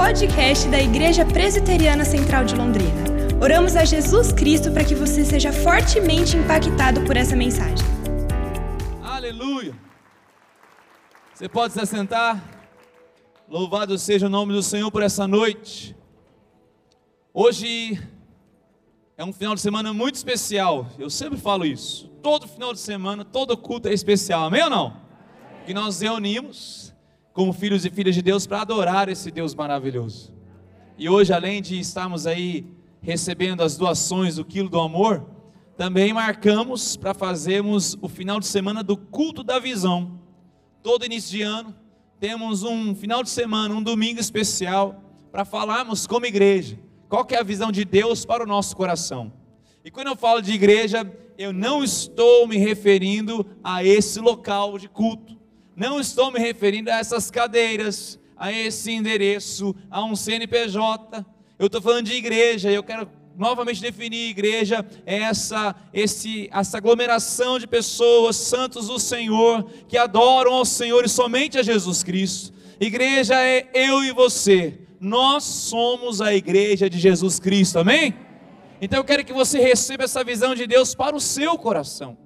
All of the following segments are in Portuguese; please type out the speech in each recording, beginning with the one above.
podcast da Igreja Presbiteriana Central de Londrina. Oramos a Jesus Cristo para que você seja fortemente impactado por essa mensagem. Aleluia! Você pode se assentar? Louvado seja o nome do Senhor por essa noite. Hoje é um final de semana muito especial. Eu sempre falo isso. Todo final de semana, todo culto é especial. Amém ou não? Que nós reunimos como filhos e filhas de Deus para adorar esse Deus maravilhoso. E hoje, além de estarmos aí recebendo as doações do quilo do amor, também marcamos para fazermos o final de semana do culto da visão. Todo início de ano temos um final de semana, um domingo especial para falarmos como igreja. Qual que é a visão de Deus para o nosso coração? E quando eu falo de igreja, eu não estou me referindo a esse local de culto. Não estou me referindo a essas cadeiras, a esse endereço, a um CNPJ. Eu estou falando de igreja. Eu quero novamente definir igreja é essa esse essa aglomeração de pessoas santos do Senhor que adoram ao Senhor e somente a Jesus Cristo. Igreja é eu e você. Nós somos a igreja de Jesus Cristo. Amém? Então eu quero que você receba essa visão de Deus para o seu coração.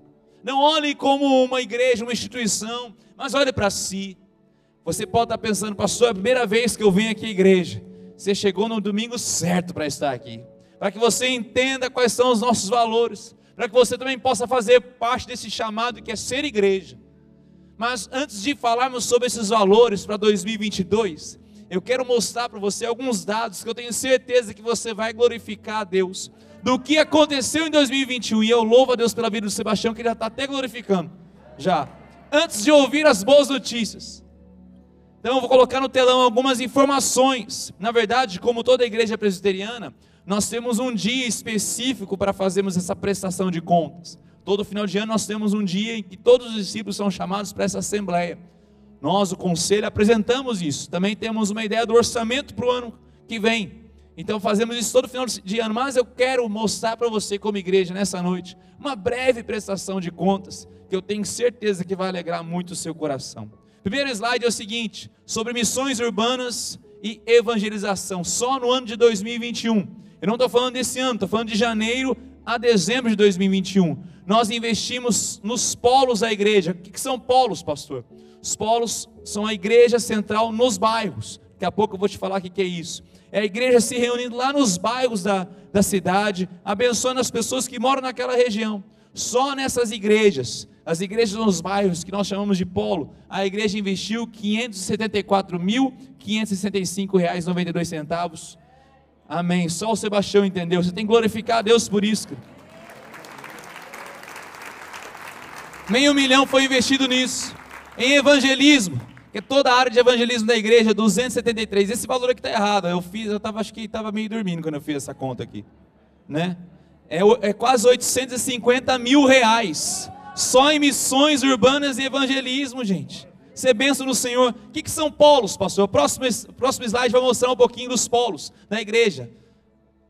Não olhe como uma igreja, uma instituição, mas olhe para si. Você pode estar pensando, pastor, é a primeira vez que eu venho aqui à igreja. Você chegou no domingo certo para estar aqui. Para que você entenda quais são os nossos valores. Para que você também possa fazer parte desse chamado que é ser igreja. Mas antes de falarmos sobre esses valores para 2022, eu quero mostrar para você alguns dados que eu tenho certeza que você vai glorificar a Deus. Do que aconteceu em 2021. E eu louvo a Deus pela vida do Sebastião, que ele já está até glorificando. Já antes de ouvir as boas notícias. Então eu vou colocar no telão algumas informações. Na verdade, como toda igreja presbiteriana, nós temos um dia específico para fazermos essa prestação de contas. Todo final de ano nós temos um dia em que todos os discípulos são chamados para essa assembleia. Nós, o conselho, apresentamos isso. Também temos uma ideia do orçamento para o ano que vem. Então fazemos isso todo final de ano, mas eu quero mostrar para você como igreja nessa noite uma breve prestação de contas que eu tenho certeza que vai alegrar muito o seu coração. Primeiro slide é o seguinte, sobre missões urbanas e evangelização, só no ano de 2021. Eu não estou falando desse ano, estou falando de janeiro a dezembro de 2021. Nós investimos nos polos da igreja. O que são polos, pastor? Os polos são a igreja central nos bairros. Daqui a pouco eu vou te falar o que é isso. É a igreja se reunindo lá nos bairros da, da cidade, abençoando as pessoas que moram naquela região. Só nessas igrejas, as igrejas nos bairros que nós chamamos de polo, a igreja investiu R$ 574.565,92. Amém. Só o Sebastião entendeu. Você tem que glorificar a Deus por isso. Meio milhão foi investido nisso. Em evangelismo, que é toda a área de evangelismo da igreja, 273. Esse valor aqui está errado. Eu fiz, eu tava, acho que estava meio dormindo quando eu fiz essa conta aqui. Né? É, é quase 850 mil reais, só em missões urbanas e evangelismo, gente. Ser benção no Senhor. O que, que são polos, pastor? O próximo, próximo slide vai mostrar um pouquinho dos polos da igreja.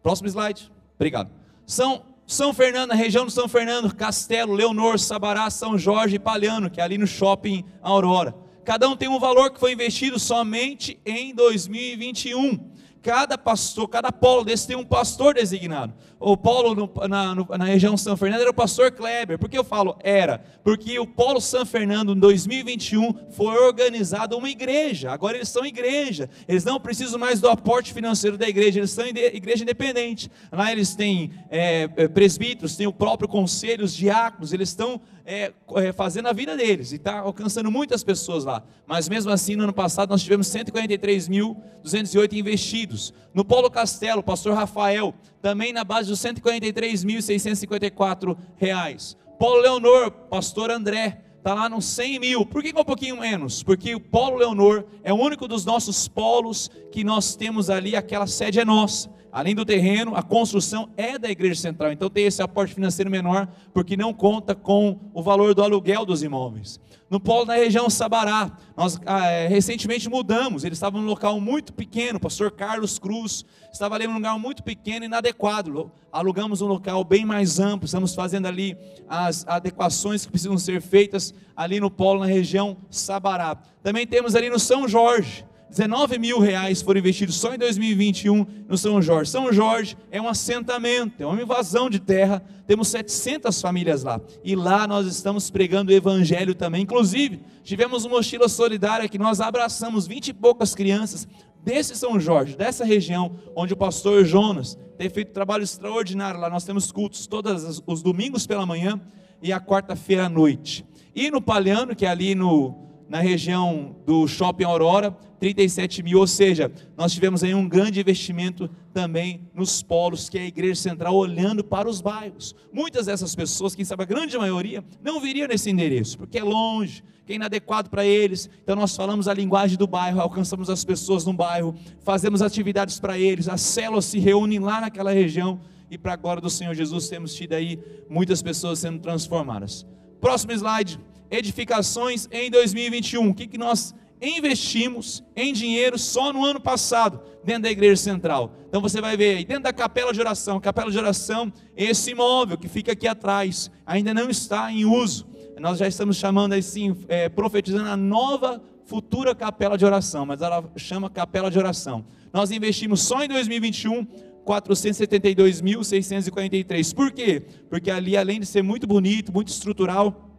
Próximo slide. Obrigado. São São Fernando, a região do São Fernando, Castelo, Leonor, Sabará, São Jorge e Palhano, que é ali no shopping Aurora. Cada um tem um valor que foi investido somente em 2021 cada pastor, cada polo desse tem um pastor designado. O polo no, na, no, na, região São Fernando era o pastor Kleber. Por que eu falo era? Porque o polo São Fernando em 2021 foi organizado uma igreja. Agora eles são igreja. Eles não precisam mais do aporte financeiro da igreja. Eles são igreja independente. Lá eles têm é, é, presbíteros, têm o próprio conselho, os diáconos. Eles estão é, é, fazendo a vida deles e está alcançando muitas pessoas lá. Mas mesmo assim, no ano passado, nós tivemos 143.208 investidos. No Polo Castelo, pastor Rafael, também na base dos 143.654 reais. Polo Leonor, pastor André, está lá nos 100 mil. Por que, é um pouquinho menos? Porque o Polo Leonor é o único dos nossos polos que nós temos ali, aquela sede é nossa. Além do terreno, a construção é da igreja central. Então tem esse aporte financeiro menor, porque não conta com o valor do aluguel dos imóveis. No polo da região Sabará, nós ah, é, recentemente mudamos. Ele estava num local muito pequeno. O pastor Carlos Cruz estava ali num lugar muito pequeno e inadequado. Alugamos um local bem mais amplo. Estamos fazendo ali as adequações que precisam ser feitas ali no polo, na região Sabará. Também temos ali no São Jorge 19 mil reais foram investidos só em 2021 no São Jorge. São Jorge é um assentamento, é uma invasão de terra. Temos 700 famílias lá. E lá nós estamos pregando o evangelho também. Inclusive, tivemos uma mochila solidária que nós abraçamos 20 e poucas crianças desse São Jorge, dessa região, onde o pastor Jonas tem feito um trabalho extraordinário lá. Nós temos cultos todos os domingos pela manhã e a quarta-feira à noite. E no Palhano, que é ali no, na região do Shopping Aurora, 37 mil, ou seja, nós tivemos aí um grande investimento também nos polos, que é a Igreja Central, olhando para os bairros. Muitas dessas pessoas, quem sabe a grande maioria, não viriam nesse endereço, porque é longe, que é inadequado para eles. Então nós falamos a linguagem do bairro, alcançamos as pessoas no bairro, fazemos atividades para eles, as células se reúnem lá naquela região, e para a glória do Senhor Jesus temos tido aí muitas pessoas sendo transformadas. Próximo slide edificações em 2021. O que, que nós investimos em dinheiro só no ano passado, dentro da igreja central. Então você vai ver aí, dentro da capela de oração, capela de oração, esse imóvel que fica aqui atrás, ainda não está em uso. Nós já estamos chamando assim, é, profetizando a nova futura capela de oração, mas ela chama capela de oração. Nós investimos só em 2021 472.643. Por quê? Porque ali, além de ser muito bonito, muito estrutural,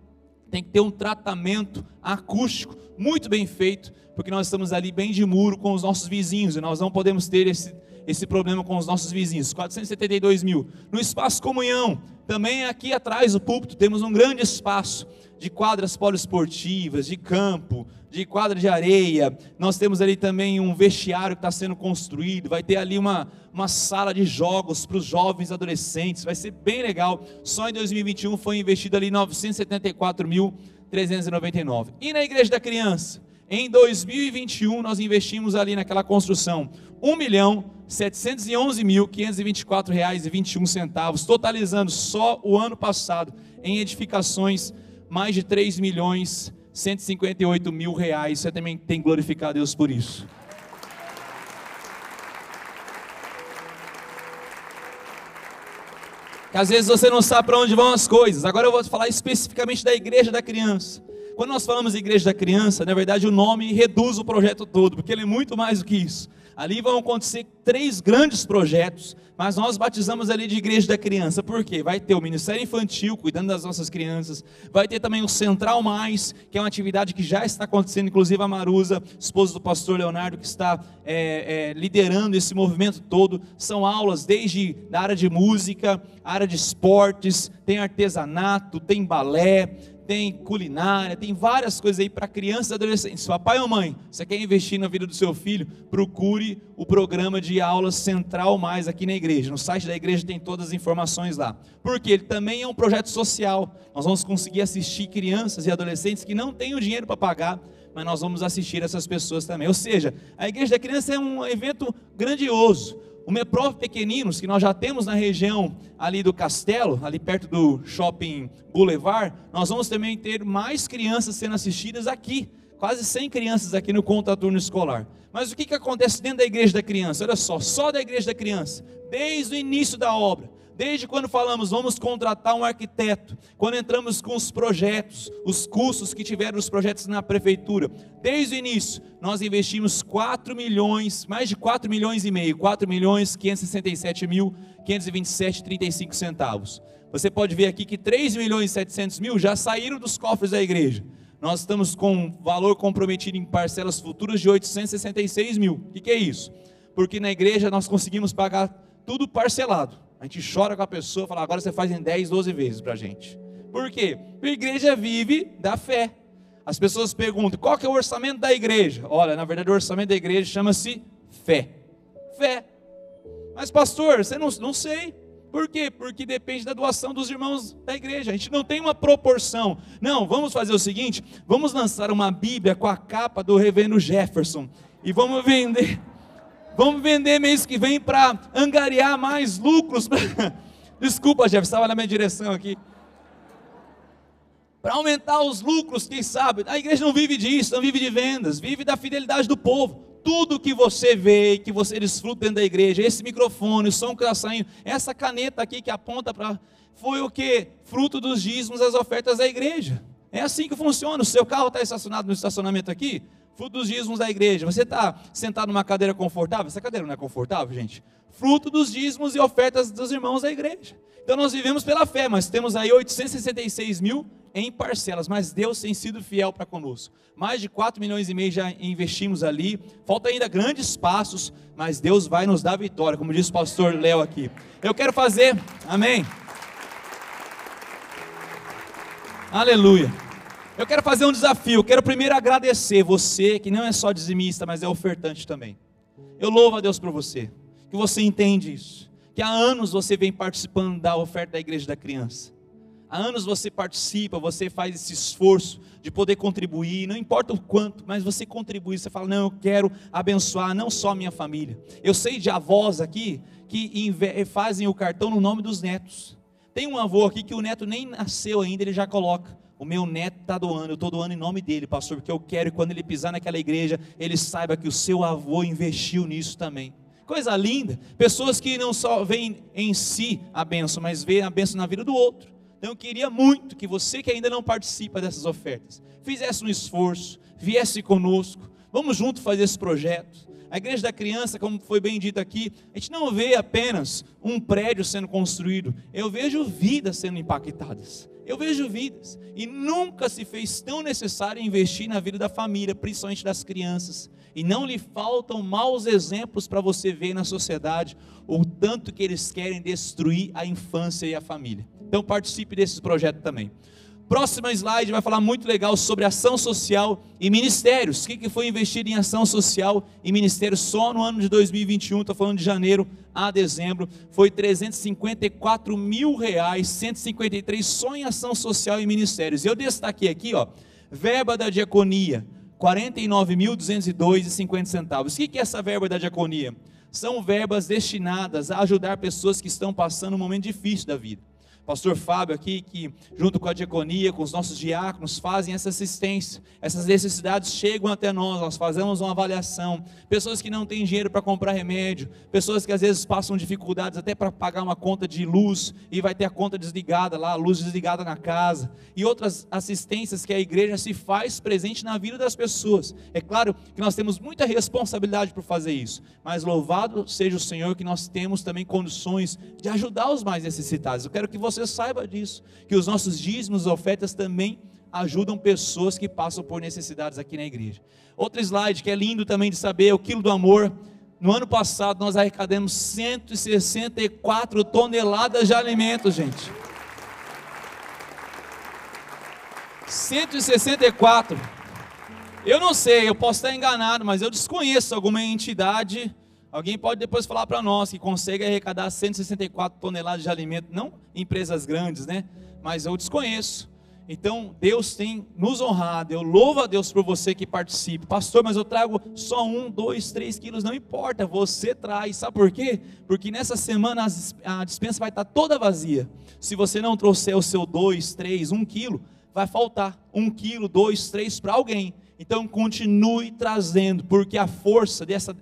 tem que ter um tratamento acústico muito bem feito, porque nós estamos ali bem de muro com os nossos vizinhos e nós não podemos ter esse, esse problema com os nossos vizinhos. 472 mil. No espaço comunhão, também aqui atrás do púlpito, temos um grande espaço de quadras poliesportivas, de campo, de quadra de areia. Nós temos ali também um vestiário que está sendo construído. Vai ter ali uma, uma sala de jogos para os jovens adolescentes. Vai ser bem legal. Só em 2021 foi investido ali 974.399. E na igreja da criança? Em 2021 nós investimos ali naquela construção 1 milhão 711.524 reais e 21 centavos, totalizando só o ano passado em edificações mais de 3 milhões 158 mil reais. Você também tem que glorificar a Deus por isso. Que às vezes você não sabe para onde vão as coisas. Agora eu vou falar especificamente da igreja da criança. Quando nós falamos igreja da criança, na verdade o nome reduz o projeto todo, porque ele é muito mais do que isso. Ali vão acontecer três grandes projetos, mas nós batizamos ali de igreja da criança. Por quê? Vai ter o Ministério Infantil, cuidando das nossas crianças. Vai ter também o Central Mais, que é uma atividade que já está acontecendo, inclusive a Marusa, esposa do pastor Leonardo, que está é, é, liderando esse movimento todo. São aulas desde da área de música, área de esportes, tem artesanato, tem balé, tem culinária, tem várias coisas aí para crianças e adolescentes. Papai ou mãe, você quer investir na vida do seu filho? Procure o programa de aulas Central Mais aqui na igreja. No site da igreja tem todas as informações lá. Porque ele também é um projeto social. Nós vamos conseguir assistir crianças e adolescentes que não têm o dinheiro para pagar, mas nós vamos assistir essas pessoas também. Ou seja, a igreja da criança é um evento grandioso o Meprov Pequeninos, que nós já temos na região ali do Castelo, ali perto do Shopping Boulevard, nós vamos também ter mais crianças sendo assistidas aqui, quase 100 crianças aqui no contraturno escolar. Mas o que, que acontece dentro da igreja da criança? Olha só, só da igreja da criança, desde o início da obra, Desde quando falamos, vamos contratar um arquiteto, quando entramos com os projetos, os custos que tiveram os projetos na prefeitura, desde o início, nós investimos 4 milhões, mais de 4 milhões e meio, 4 milhões 567 mil 527,35 centavos. Você pode ver aqui que 3 milhões e 700 mil já saíram dos cofres da igreja. Nós estamos com valor comprometido em parcelas futuras de 866 mil. O que, que é isso? Porque na igreja nós conseguimos pagar tudo parcelado. A gente chora com a pessoa, fala, agora você faz em 10, 12 vezes para a gente. Por quê? Porque a igreja vive da fé. As pessoas perguntam, qual que é o orçamento da igreja? Olha, na verdade o orçamento da igreja chama-se fé. Fé. Mas pastor, você não, não sei. Por quê? Porque depende da doação dos irmãos da igreja. A gente não tem uma proporção. Não, vamos fazer o seguinte: vamos lançar uma Bíblia com a capa do reverendo Jefferson e vamos vender Vamos vender mês que vem para angariar mais lucros. Desculpa, Jeff, estava na minha direção aqui. Para aumentar os lucros, quem sabe? A igreja não vive disso, não vive de vendas, vive da fidelidade do povo. Tudo que você vê, que você desfruta dentro da igreja, esse microfone, o som que está saindo, essa caneta aqui que aponta para. Foi o que? Fruto dos dízimos, as ofertas da igreja. É assim que funciona. O seu carro está estacionado no estacionamento aqui, fruto dos dízimos da igreja. Você está sentado numa cadeira confortável? Essa cadeira não é confortável, gente? Fruto dos dízimos e ofertas dos irmãos da igreja. Então nós vivemos pela fé, mas temos aí 866 mil em parcelas, mas Deus tem sido fiel para conosco. Mais de 4 milhões e meio já investimos ali, falta ainda grandes passos, mas Deus vai nos dar vitória, como disse o pastor Léo aqui. Eu quero fazer, amém. Aleluia. Eu quero fazer um desafio. Quero primeiro agradecer você, que não é só dizimista, mas é ofertante também. Eu louvo a Deus por você, que você entende isso. Que há anos você vem participando da oferta da igreja da criança. Há anos você participa, você faz esse esforço de poder contribuir, não importa o quanto, mas você contribui, você fala, não, eu quero abençoar não só a minha família. Eu sei de avós aqui que fazem o cartão no nome dos netos. Tem um avô aqui que o neto nem nasceu ainda, ele já coloca. O meu neto está doando, eu estou doando em nome dele, pastor, porque eu quero que quando ele pisar naquela igreja, ele saiba que o seu avô investiu nisso também. Coisa linda. Pessoas que não só veem em si a benção, mas veem a benção na vida do outro. Então eu queria muito que você que ainda não participa dessas ofertas, fizesse um esforço, viesse conosco, vamos junto fazer esse projeto. A igreja da criança, como foi bem dito aqui, a gente não vê apenas um prédio sendo construído, eu vejo vidas sendo impactadas. Eu vejo vidas. E nunca se fez tão necessário investir na vida da família, principalmente das crianças. E não lhe faltam maus exemplos para você ver na sociedade o tanto que eles querem destruir a infância e a família. Então participe desse projeto também. Próxima slide vai falar muito legal sobre ação social e ministérios. O que foi investido em ação social e ministérios só no ano de 2021? Estou falando de janeiro a dezembro. Foi 354 mil reais, 153 só em ação social e ministérios. Eu destaquei aqui, ó, verba da diaconia, 49.202,50 centavos. O que é essa verba da diaconia? São verbas destinadas a ajudar pessoas que estão passando um momento difícil da vida pastor Fábio aqui, que junto com a diaconia, com os nossos diáconos, fazem essa assistência. Essas necessidades chegam até nós, nós fazemos uma avaliação. Pessoas que não têm dinheiro para comprar remédio, pessoas que às vezes passam dificuldades até para pagar uma conta de luz e vai ter a conta desligada lá, a luz desligada na casa, e outras assistências que a igreja se faz presente na vida das pessoas. É claro que nós temos muita responsabilidade por fazer isso, mas louvado seja o Senhor que nós temos também condições de ajudar os mais necessitados. Eu quero que você você saiba disso, que os nossos dízimos ofertas também ajudam pessoas que passam por necessidades aqui na igreja. Outro slide que é lindo também de saber, o quilo do amor. No ano passado nós arrecadamos 164 toneladas de alimentos, gente. 164. Eu não sei, eu posso estar enganado, mas eu desconheço alguma entidade Alguém pode depois falar para nós que consegue arrecadar 164 toneladas de alimento, não empresas grandes, né? Mas eu desconheço. Então, Deus tem nos honrado. Eu louvo a Deus por você que participa. Pastor, mas eu trago só um, dois, três quilos. Não importa, você traz. Sabe por quê? Porque nessa semana a dispensa vai estar toda vazia. Se você não trouxer o seu dois, três, um quilo, vai faltar um quilo, dois, três para alguém. Então continue trazendo, porque a força dessa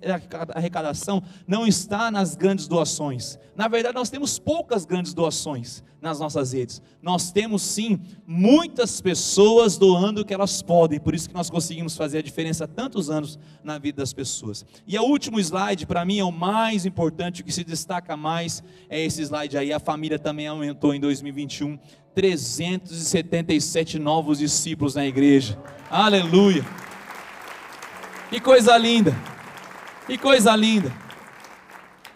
arrecadação não está nas grandes doações. Na verdade, nós temos poucas grandes doações nas nossas redes. Nós temos sim muitas pessoas doando o que elas podem, por isso que nós conseguimos fazer a diferença há tantos anos na vida das pessoas. E o último slide, para mim, é o mais importante, o que se destaca mais é esse slide aí. A família também aumentou em 2021. 377 novos discípulos na igreja. Aleluia. Que coisa linda. Que coisa linda.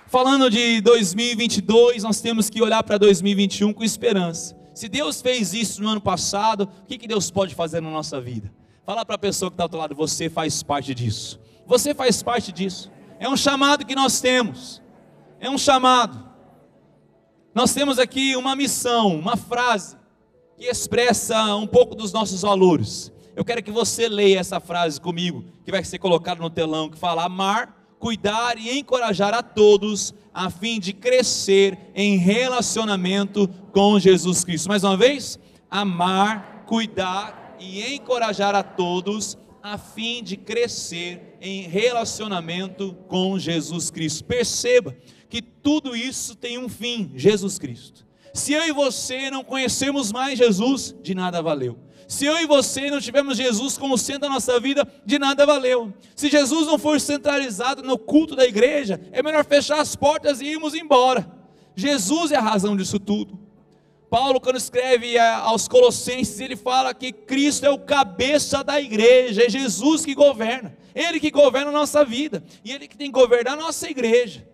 Falando de 2022, nós temos que olhar para 2021 com esperança. Se Deus fez isso no ano passado, o que, que Deus pode fazer na nossa vida? Fala para a pessoa que está ao teu lado, você faz parte disso. Você faz parte disso. É um chamado que nós temos. É um chamado. Nós temos aqui uma missão, uma frase que expressa um pouco dos nossos valores. Eu quero que você leia essa frase comigo, que vai ser colocada no telão, que fala: amar, cuidar e encorajar a todos, a fim de crescer em relacionamento com Jesus Cristo. Mais uma vez, amar, cuidar e encorajar a todos, a fim de crescer em relacionamento com Jesus Cristo. Perceba que tudo isso tem um fim: Jesus Cristo. Se eu e você não conhecemos mais Jesus, de nada valeu. Se eu e você não tivermos Jesus como centro da nossa vida, de nada valeu. Se Jesus não for centralizado no culto da igreja, é melhor fechar as portas e irmos embora. Jesus é a razão disso tudo. Paulo, quando escreve aos Colossenses, ele fala que Cristo é o cabeça da igreja, é Jesus que governa, Ele que governa a nossa vida, e Ele que tem que governar a nossa igreja.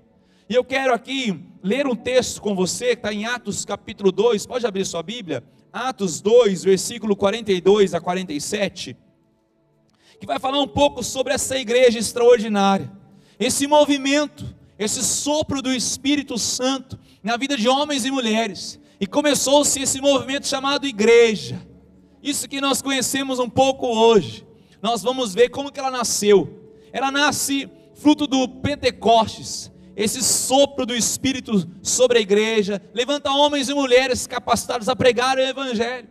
E eu quero aqui ler um texto com você, que está em Atos capítulo 2, pode abrir sua Bíblia? Atos 2, versículo 42 a 47, que vai falar um pouco sobre essa igreja extraordinária, esse movimento, esse sopro do Espírito Santo na vida de homens e mulheres e começou-se esse movimento chamado igreja. Isso que nós conhecemos um pouco hoje. Nós vamos ver como que ela nasceu. Ela nasce fruto do Pentecostes, esse sopro do Espírito sobre a igreja, levanta homens e mulheres capacitados a pregar o Evangelho.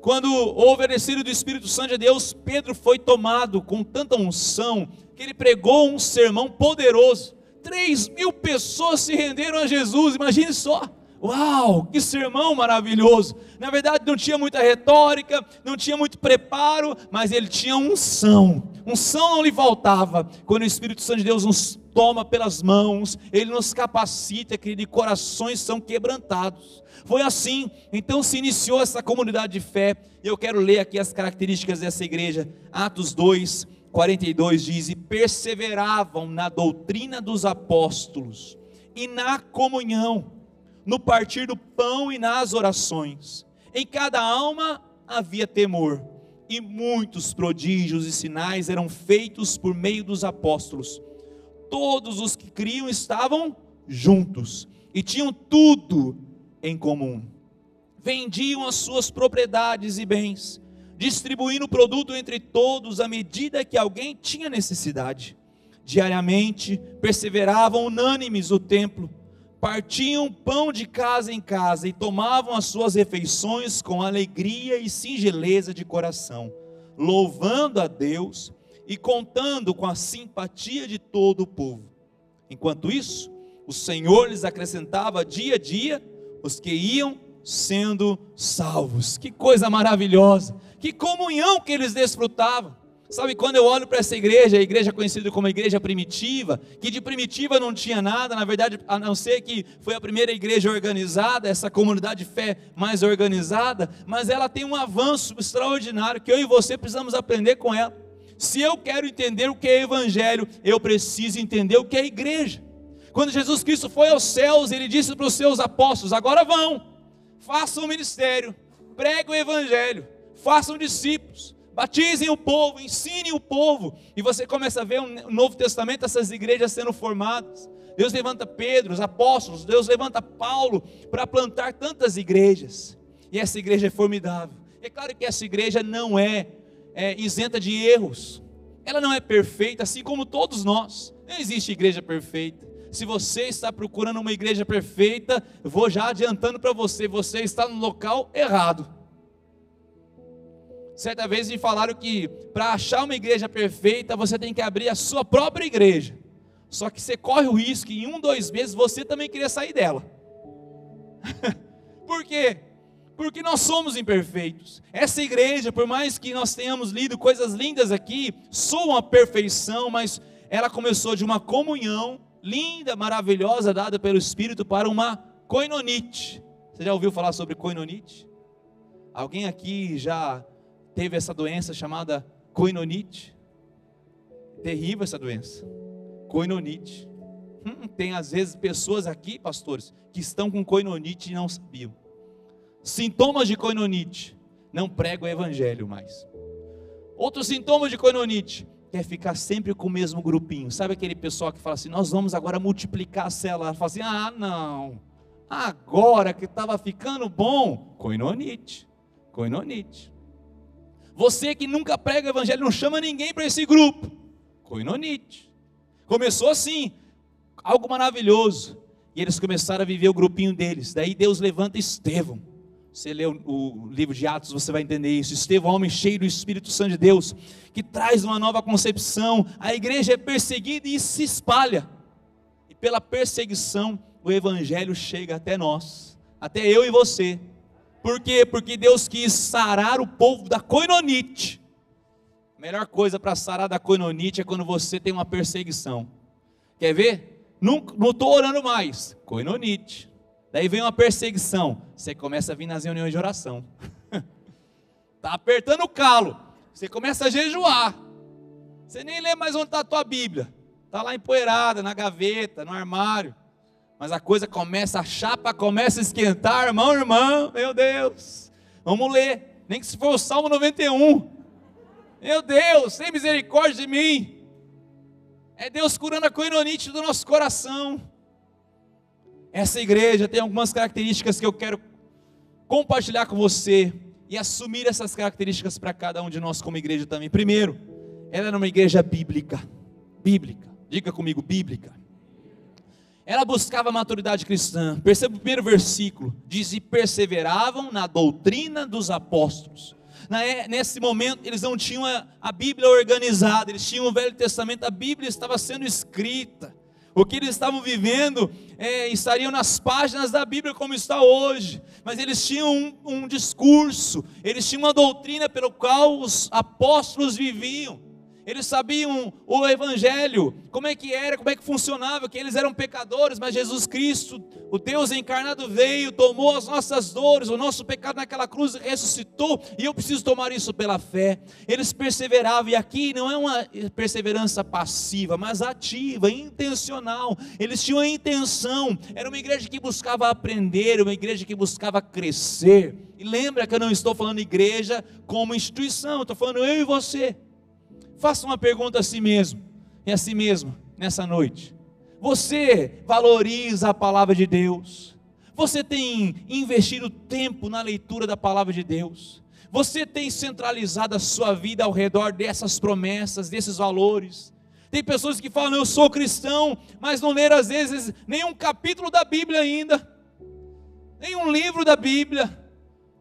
Quando houve a descida do Espírito Santo de Deus, Pedro foi tomado com tanta unção que ele pregou um sermão poderoso. Três mil pessoas se renderam a Jesus, imagine só. Uau, que sermão maravilhoso! Na verdade, não tinha muita retórica, não tinha muito preparo, mas ele tinha unção. Unção não lhe faltava. Quando o Espírito Santo de Deus nos toma pelas mãos, ele nos capacita, que de corações são quebrantados. Foi assim, então se iniciou essa comunidade de fé. Eu quero ler aqui as características dessa igreja. Atos 2, 42 diz: E perseveravam na doutrina dos apóstolos e na comunhão no partir do pão e nas orações. Em cada alma havia temor, e muitos prodígios e sinais eram feitos por meio dos apóstolos. Todos os que criam estavam juntos e tinham tudo em comum. Vendiam as suas propriedades e bens, distribuindo o produto entre todos à medida que alguém tinha necessidade. Diariamente perseveravam unânimes o templo partiam pão de casa em casa e tomavam as suas refeições com alegria e singeleza de coração, louvando a Deus e contando com a simpatia de todo o povo. Enquanto isso, o Senhor lhes acrescentava dia a dia os que iam sendo salvos. Que coisa maravilhosa! Que comunhão que eles desfrutavam! Sabe, quando eu olho para essa igreja, a igreja conhecida como a igreja primitiva, que de primitiva não tinha nada, na verdade, a não ser que foi a primeira igreja organizada, essa comunidade de fé mais organizada, mas ela tem um avanço extraordinário que eu e você precisamos aprender com ela. Se eu quero entender o que é evangelho, eu preciso entender o que é igreja. Quando Jesus Cristo foi aos céus, ele disse para os seus apóstolos: agora vão, façam o ministério, preguem o evangelho, façam discípulos batizem o povo, ensinem o povo, e você começa a ver no Novo Testamento essas igrejas sendo formadas. Deus levanta Pedro, os apóstolos, Deus levanta Paulo para plantar tantas igrejas, e essa igreja é formidável. É claro que essa igreja não é, é isenta de erros, ela não é perfeita, assim como todos nós, não existe igreja perfeita. Se você está procurando uma igreja perfeita, vou já adiantando para você, você está no local errado. Certa vez me falaram que para achar uma igreja perfeita, você tem que abrir a sua própria igreja. Só que você corre o risco que em um, dois meses você também queria sair dela. por quê? Porque nós somos imperfeitos. Essa igreja, por mais que nós tenhamos lido coisas lindas aqui, sou uma perfeição, mas ela começou de uma comunhão linda, maravilhosa, dada pelo Espírito para uma coinonite. Você já ouviu falar sobre coinonite? Alguém aqui já teve essa doença chamada coinonite. Terrível essa doença. Coinonite. Hum, tem às vezes pessoas aqui, pastores, que estão com coinonite e não sabiam. Sintomas de coinonite. Não prega o evangelho mais. Outros sintomas de coinonite. Quer ficar sempre com o mesmo grupinho. Sabe aquele pessoal que fala assim: Nós vamos agora multiplicar a célula. Fala assim: Ah, não. Agora que estava ficando bom. Coinonite. Coinonite. Você que nunca prega o evangelho, não chama ninguém para esse grupo. Coinonite. Começou assim, algo maravilhoso. E eles começaram a viver o grupinho deles. Daí Deus levanta Estevão. Você lê o, o, livro de Atos, você vai entender isso. Estevão, homem cheio do Espírito Santo de Deus, que traz uma nova concepção. A igreja é perseguida e se espalha. E pela perseguição, o Evangelho chega até nós, até eu e você. Por quê? Porque Deus quis sarar o povo da coinonite. A melhor coisa para sarar da coinonite é quando você tem uma perseguição. Quer ver? Não estou orando mais. Coinonite. Daí vem uma perseguição. Você começa a vir nas reuniões de oração. Está apertando o calo. Você começa a jejuar. Você nem lê mais onde está a tua Bíblia. Está lá empoeirada, na gaveta, no armário. Mas a coisa começa, a chapa começa a esquentar, irmão, irmã, meu Deus. Vamos ler, nem que se for o Salmo 91. Meu Deus, tem misericórdia de mim. É Deus curando a coinonite do nosso coração. Essa igreja tem algumas características que eu quero compartilhar com você e assumir essas características para cada um de nós como igreja também. Primeiro, ela era uma igreja bíblica. Bíblica. Diga comigo, bíblica. Ela buscava maturidade cristã. Perceba o primeiro versículo: diz: e perseveravam na doutrina dos apóstolos. Nesse momento, eles não tinham a Bíblia organizada, eles tinham o Velho Testamento, a Bíblia estava sendo escrita. O que eles estavam vivendo é, estariam nas páginas da Bíblia como está hoje, mas eles tinham um, um discurso, eles tinham uma doutrina pelo qual os apóstolos viviam eles sabiam o Evangelho, como é que era, como é que funcionava, que eles eram pecadores, mas Jesus Cristo, o Deus encarnado, veio, tomou as nossas dores, o nosso pecado naquela cruz ressuscitou, e eu preciso tomar isso pela fé. Eles perseveravam, e aqui não é uma perseverança passiva, mas ativa, intencional. Eles tinham a intenção, era uma igreja que buscava aprender, uma igreja que buscava crescer. E lembra que eu não estou falando igreja como instituição, estou falando eu e você. Faça uma pergunta a si mesmo e a si mesmo nessa noite. Você valoriza a palavra de Deus? Você tem investido tempo na leitura da palavra de Deus? Você tem centralizado a sua vida ao redor dessas promessas, desses valores? Tem pessoas que falam, eu sou cristão, mas não leram às vezes nenhum capítulo da Bíblia ainda, nenhum livro da Bíblia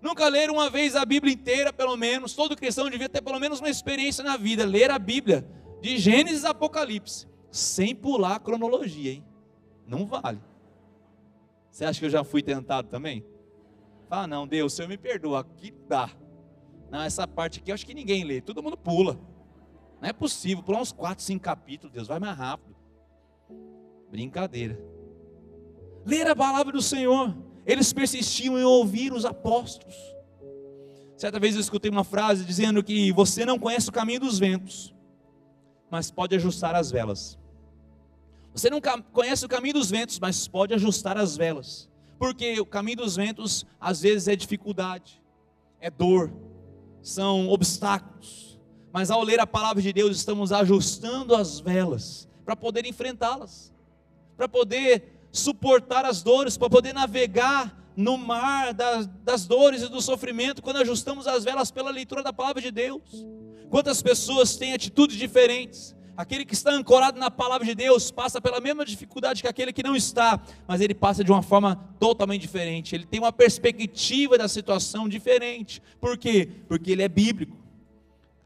Nunca leram uma vez a Bíblia inteira, pelo menos. Todo cristão devia ter pelo menos uma experiência na vida. Ler a Bíblia, de Gênesis a Apocalipse, sem pular a cronologia, hein? Não vale. Você acha que eu já fui tentado também? Ah, não, Deus, o Senhor me perdoa, aqui dá. Não, essa parte aqui eu acho que ninguém lê, todo mundo pula. Não é possível, pular uns 4, 5 capítulos, Deus, vai mais rápido. Brincadeira. Ler a palavra do Senhor. Eles persistiam em ouvir os apóstolos. Certa vez eu escutei uma frase dizendo que você não conhece o caminho dos ventos, mas pode ajustar as velas. Você não conhece o caminho dos ventos, mas pode ajustar as velas. Porque o caminho dos ventos às vezes é dificuldade, é dor, são obstáculos. Mas ao ler a palavra de Deus, estamos ajustando as velas para poder enfrentá-las, para poder suportar as dores, para poder navegar no mar das, das, dores e do sofrimento, quando ajustamos as velas pela leitura da palavra de Deus. Quantas pessoas têm atitudes diferentes? Aquele que está ancorado na palavra de Deus passa pela mesma dificuldade que aquele que não está, mas ele passa de uma forma totalmente diferente. Ele tem uma perspectiva da situação diferente. Por quê? Porque ele é bíblico.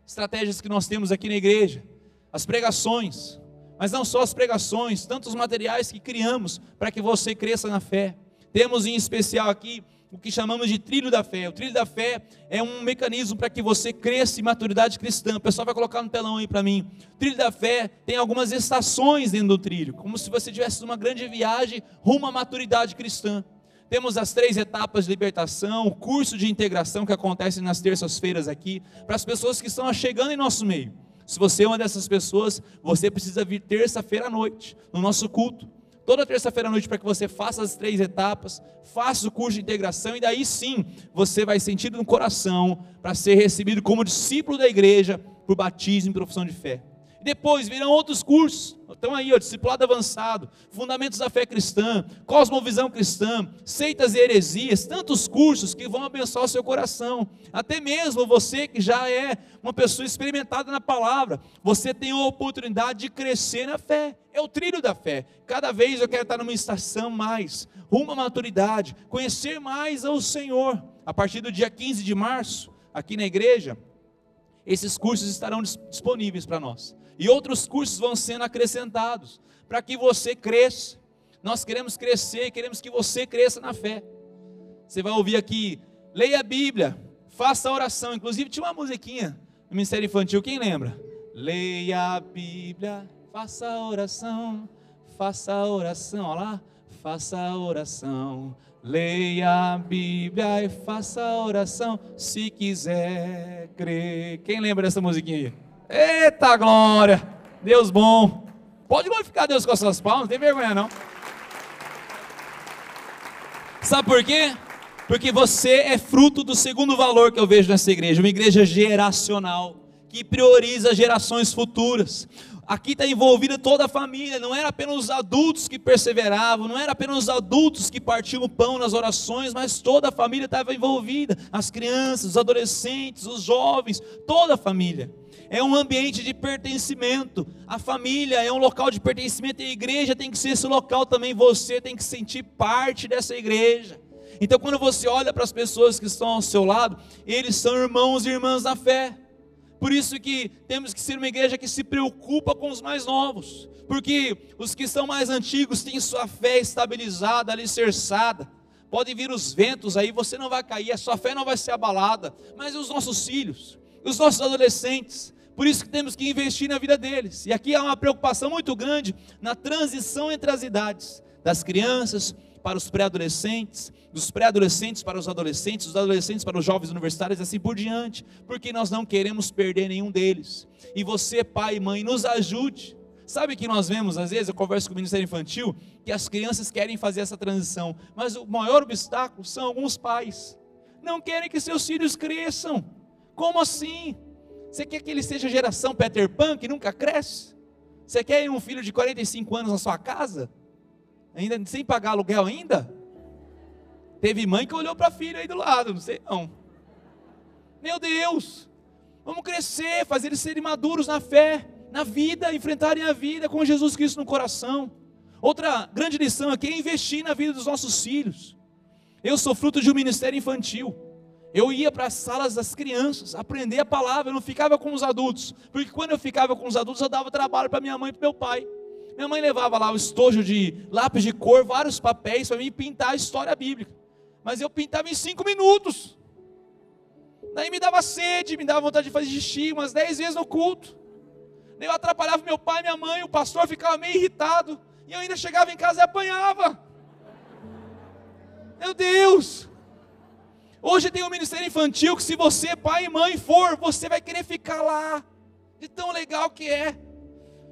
Estratégias que nós temos aqui na igreja, as pregações, mas não só as pregações, tantos materiais que criamos para que você cresça na fé. Temos em especial aqui o que chamamos de trilho da fé. O trilho da fé é um mecanismo para que você cresça em maturidade cristã. O pessoal vai colocar no telão aí para mim. O trilho da fé tem algumas estações dentro do trilho, como se você tivesse uma grande viagem rumo à maturidade cristã. Temos as três etapas de libertação, o curso de integração que acontece nas terças-feiras aqui, para as pessoas que estão chegando em nosso meio. Se você é uma dessas pessoas, você precisa vir terça-feira à noite, no nosso culto. Toda terça-feira à noite, para que você faça as três etapas, faça o curso de integração, e daí sim você vai sentir no coração para ser recebido como discípulo da igreja por batismo e profissão de fé. Depois virão outros cursos. Estão aí, ó, discipulado avançado, fundamentos da fé cristã, cosmovisão cristã, seitas e heresias, tantos cursos que vão abençoar o seu coração. Até mesmo você que já é uma pessoa experimentada na palavra, você tem a oportunidade de crescer na fé. É o trilho da fé. Cada vez eu quero estar numa estação mais, rumo à maturidade, conhecer mais ao Senhor. A partir do dia 15 de março, aqui na igreja, esses cursos estarão disponíveis para nós e outros cursos vão sendo acrescentados para que você cresça. Nós queremos crescer, queremos que você cresça na fé. Você vai ouvir aqui leia a Bíblia, faça a oração. Inclusive tinha uma musiquinha no Ministério Infantil, quem lembra? Leia a Bíblia, faça a oração, faça a oração, olha lá, faça a oração. Leia a Bíblia e faça a oração, se quiser crer. Quem lembra dessa musiquinha? Eita glória! Deus bom! Pode glorificar Deus com as suas palmas, não tem vergonha não. Sabe por quê? Porque você é fruto do segundo valor que eu vejo nessa igreja, uma igreja geracional, que prioriza gerações futuras. Aqui está envolvida toda a família, não era apenas os adultos que perseveravam, não era apenas os adultos que partiam o pão nas orações, mas toda a família estava envolvida, as crianças, os adolescentes, os jovens, toda a família é um ambiente de pertencimento. A família é um local de pertencimento e a igreja tem que ser esse local também. Você tem que sentir parte dessa igreja. Então, quando você olha para as pessoas que estão ao seu lado, eles são irmãos e irmãs na fé. Por isso que temos que ser uma igreja que se preocupa com os mais novos, porque os que são mais antigos têm sua fé estabilizada, alicerçada. Podem vir os ventos aí, você não vai cair, a sua fé não vai ser abalada. Mas e os nossos filhos, os nossos adolescentes, por isso que temos que investir na vida deles. E aqui há uma preocupação muito grande na transição entre as idades, das crianças para os pré-adolescentes, dos pré-adolescentes para os adolescentes, dos adolescentes para os jovens universitários e assim por diante, porque nós não queremos perder nenhum deles. E você, pai e mãe, nos ajude. Sabe que nós vemos, às vezes, eu converso com o Ministério Infantil, que as crianças querem fazer essa transição, mas o maior obstáculo são alguns pais. Não querem que seus filhos cresçam. Como assim? Você quer que ele seja geração Peter Pan, que nunca cresce? Você quer um filho de 45 anos na sua casa? Ainda sem pagar aluguel ainda? Teve mãe que olhou para filho aí do lado, não sei não. Meu Deus! Vamos crescer, fazer eles serem maduros na fé, na vida, enfrentarem a vida com Jesus Cristo no coração. Outra grande lição aqui é investir na vida dos nossos filhos. Eu sou fruto de um ministério infantil. Eu ia para as salas das crianças, aprender a palavra, eu não ficava com os adultos, porque quando eu ficava com os adultos, eu dava trabalho para minha mãe e para meu pai. Minha mãe levava lá o estojo de lápis de cor, vários papéis para mim pintar a história bíblica. Mas eu pintava em cinco minutos. Daí me dava sede, me dava vontade de fazer xixi umas dez vezes no culto. Daí eu atrapalhava meu pai minha mãe, o pastor ficava meio irritado. E eu ainda chegava em casa e apanhava. Meu Deus! Hoje tem um ministério infantil que, se você, pai e mãe, for, você vai querer ficar lá. De tão legal que é.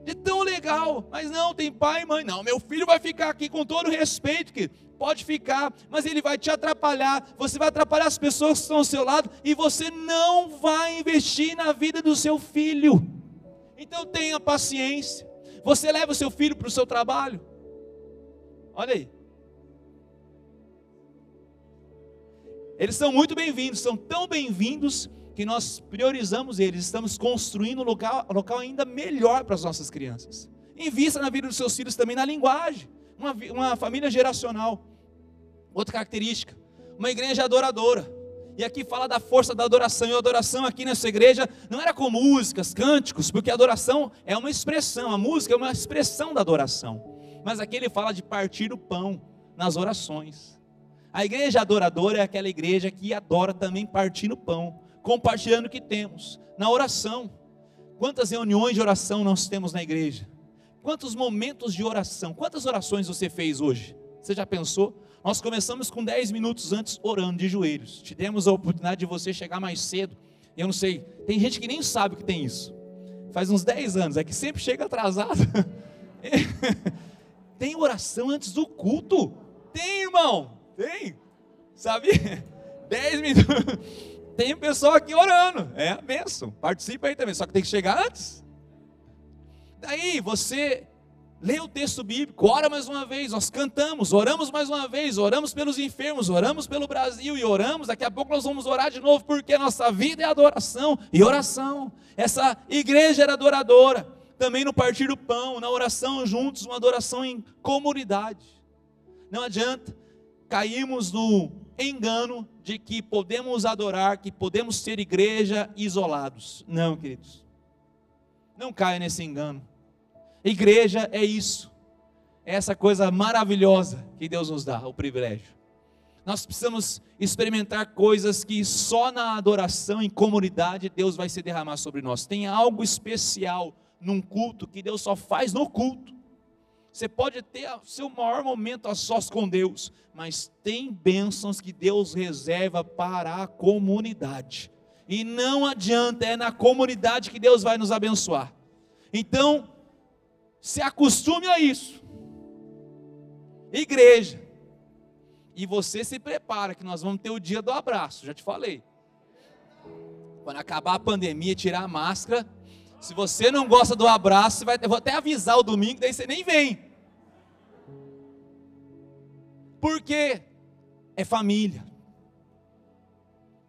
De tão legal. Mas não, tem pai e mãe. Não, meu filho vai ficar aqui com todo respeito, que pode ficar, mas ele vai te atrapalhar. Você vai atrapalhar as pessoas que estão ao seu lado e você não vai investir na vida do seu filho. Então tenha paciência. Você leva o seu filho para o seu trabalho. Olha aí. Eles são muito bem-vindos, são tão bem-vindos que nós priorizamos eles, estamos construindo um local, local ainda melhor para as nossas crianças. Invista na vida dos seus filhos também na linguagem, uma, uma família geracional. Outra característica, uma igreja adoradora. E aqui fala da força da adoração. E a adoração aqui nessa igreja não era com músicas, cânticos, porque a adoração é uma expressão, a música é uma expressão da adoração. Mas aqui ele fala de partir o pão nas orações. A igreja adoradora é aquela igreja que adora também partindo o pão, compartilhando o que temos, na oração. Quantas reuniões de oração nós temos na igreja? Quantos momentos de oração? Quantas orações você fez hoje? Você já pensou? Nós começamos com 10 minutos antes orando de joelhos. Te demos a oportunidade de você chegar mais cedo. Eu não sei, tem gente que nem sabe que tem isso. Faz uns 10 anos, é que sempre chega atrasado. tem oração antes do culto? Tem, irmão. Tem, sabe? Dez minutos. Tem um pessoal aqui orando. É a benção. Participa aí também. Só que tem que chegar antes. Daí você lê o texto bíblico, ora mais uma vez, nós cantamos, oramos mais uma vez, oramos pelos enfermos, oramos pelo Brasil e oramos. Daqui a pouco nós vamos orar de novo, porque nossa vida é adoração e oração. Essa igreja era adoradora, também no partir do pão, na oração juntos, uma adoração em comunidade. Não adianta caímos no engano de que podemos adorar, que podemos ser igreja isolados. Não, queridos. Não caia nesse engano. Igreja é isso. É essa coisa maravilhosa que Deus nos dá, o privilégio. Nós precisamos experimentar coisas que só na adoração em comunidade Deus vai se derramar sobre nós. Tem algo especial num culto que Deus só faz no culto. Você pode ter o seu maior momento a sós com Deus, mas tem bênçãos que Deus reserva para a comunidade. E não adianta, é na comunidade que Deus vai nos abençoar. Então, se acostume a isso. Igreja. E você se prepara que nós vamos ter o dia do abraço, já te falei. Quando acabar a pandemia, tirar a máscara, se você não gosta do abraço, vai, eu vou até avisar o domingo, daí você nem vem. Porque é família.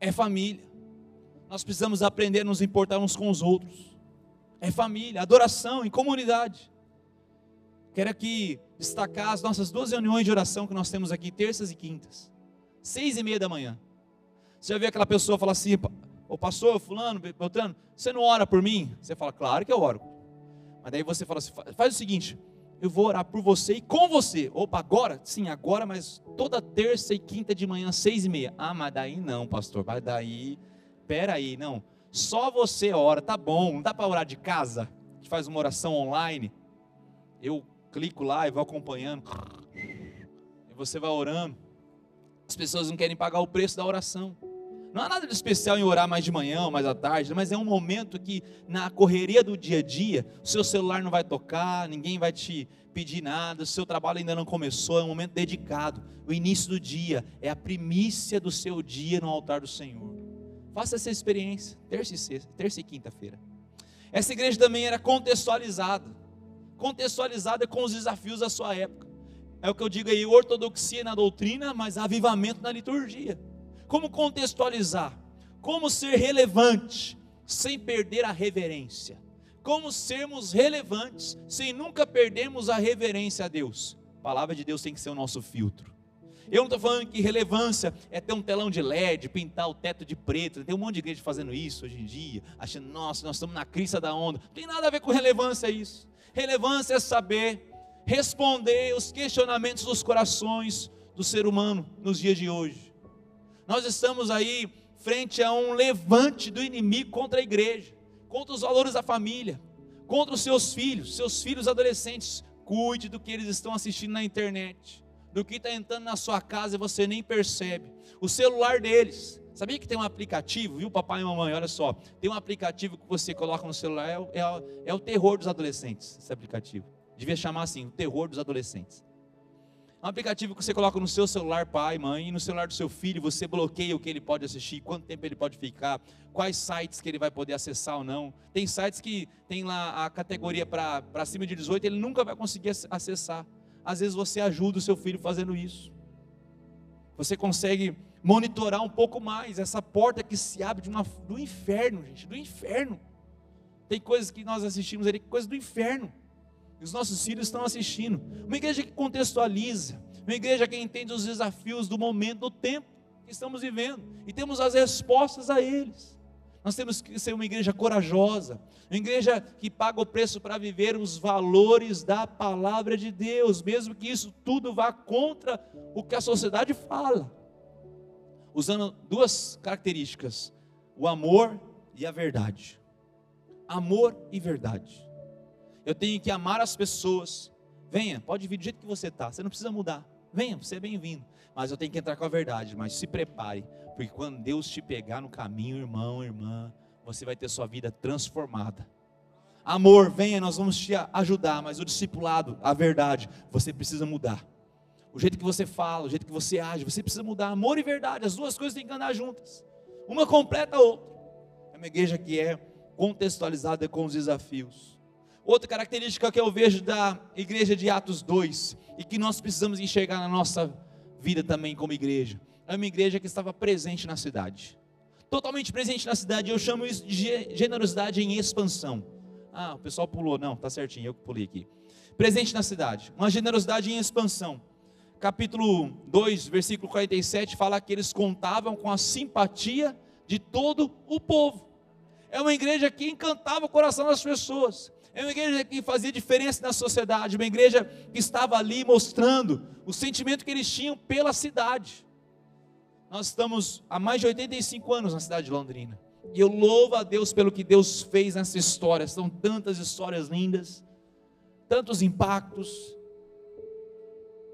É família. Nós precisamos aprender a nos importar uns com os outros. É família, adoração em comunidade. Quero aqui destacar as nossas duas reuniões de oração que nós temos aqui, terças e quintas, seis e meia da manhã. Você já viu aquela pessoa falar assim, o pastor, fulano, Beltrano, você não ora por mim? Você fala, claro que eu oro. Mas daí você fala assim, faz o seguinte, eu vou orar por você e com você. Opa, agora? Sim, agora, mas toda terça e quinta de manhã, seis e meia. Ah, mas daí não, pastor, mas daí, peraí, não. Só você ora, tá bom, não dá para orar de casa? A gente faz uma oração online. Eu clico lá e vou acompanhando. E você vai orando. As pessoas não querem pagar o preço da oração. Não há nada de especial em orar mais de manhã ou mais à tarde, mas é um momento que, na correria do dia a dia, o seu celular não vai tocar, ninguém vai te pedir nada, o seu trabalho ainda não começou, é um momento dedicado. O início do dia é a primícia do seu dia no altar do Senhor. Faça essa experiência, terça e, sexta, terça e quinta-feira. Essa igreja também era contextualizada contextualizada com os desafios da sua época. É o que eu digo aí, ortodoxia na doutrina, mas avivamento na liturgia. Como contextualizar? Como ser relevante sem perder a reverência? Como sermos relevantes sem nunca perdermos a reverência a Deus? A palavra de Deus tem que ser o nosso filtro. Eu não estou falando que relevância é ter um telão de LED, pintar o teto de preto. Tem um monte de igreja fazendo isso hoje em dia, achando, nossa, nós estamos na crista da onda. Não tem nada a ver com relevância isso. Relevância é saber responder os questionamentos dos corações do ser humano nos dias de hoje. Nós estamos aí frente a um levante do inimigo contra a igreja, contra os valores da família, contra os seus filhos, seus filhos adolescentes. Cuide do que eles estão assistindo na internet, do que está entrando na sua casa e você nem percebe. O celular deles. Sabia que tem um aplicativo, viu, papai e mamãe? Olha só, tem um aplicativo que você coloca no celular, é, é, é o terror dos adolescentes, esse aplicativo. Devia chamar assim, o terror dos adolescentes. Um aplicativo que você coloca no seu celular, pai, mãe, e no celular do seu filho, você bloqueia o que ele pode assistir, quanto tempo ele pode ficar, quais sites que ele vai poder acessar ou não. Tem sites que tem lá a categoria para cima de 18, ele nunca vai conseguir acessar. Às vezes você ajuda o seu filho fazendo isso. Você consegue monitorar um pouco mais essa porta que se abre uma, do inferno, gente, do inferno. Tem coisas que nós assistimos ali, coisas do inferno. E os nossos filhos estão assistindo. Uma igreja que contextualiza, uma igreja que entende os desafios do momento, do tempo que estamos vivendo, e temos as respostas a eles. Nós temos que ser uma igreja corajosa, uma igreja que paga o preço para viver os valores da palavra de Deus, mesmo que isso tudo vá contra o que a sociedade fala. Usando duas características: o amor e a verdade. Amor e verdade eu tenho que amar as pessoas. Venha, pode vir do jeito que você está, você não precisa mudar. Venha, você é bem-vindo. Mas eu tenho que entrar com a verdade. Mas se prepare, porque quando Deus te pegar no caminho, irmão, irmã, você vai ter sua vida transformada. Amor, venha, nós vamos te ajudar, mas o discipulado, a verdade, você precisa mudar. O jeito que você fala, o jeito que você age, você precisa mudar. Amor e verdade, as duas coisas têm que andar juntas. Uma completa a outra. É uma igreja que é contextualizada com os desafios. Outra característica que eu vejo da igreja de Atos 2 e que nós precisamos enxergar na nossa vida também como igreja, é uma igreja que estava presente na cidade. Totalmente presente na cidade, eu chamo isso de generosidade em expansão. Ah, o pessoal pulou, não, tá certinho, eu pulei aqui. Presente na cidade, uma generosidade em expansão. Capítulo 2, versículo 47 fala que eles contavam com a simpatia de todo o povo. É uma igreja que encantava o coração das pessoas. É uma igreja que fazia diferença na sociedade, uma igreja que estava ali mostrando o sentimento que eles tinham pela cidade. Nós estamos há mais de 85 anos na cidade de Londrina. E eu louvo a Deus pelo que Deus fez nessa história. São tantas histórias lindas, tantos impactos,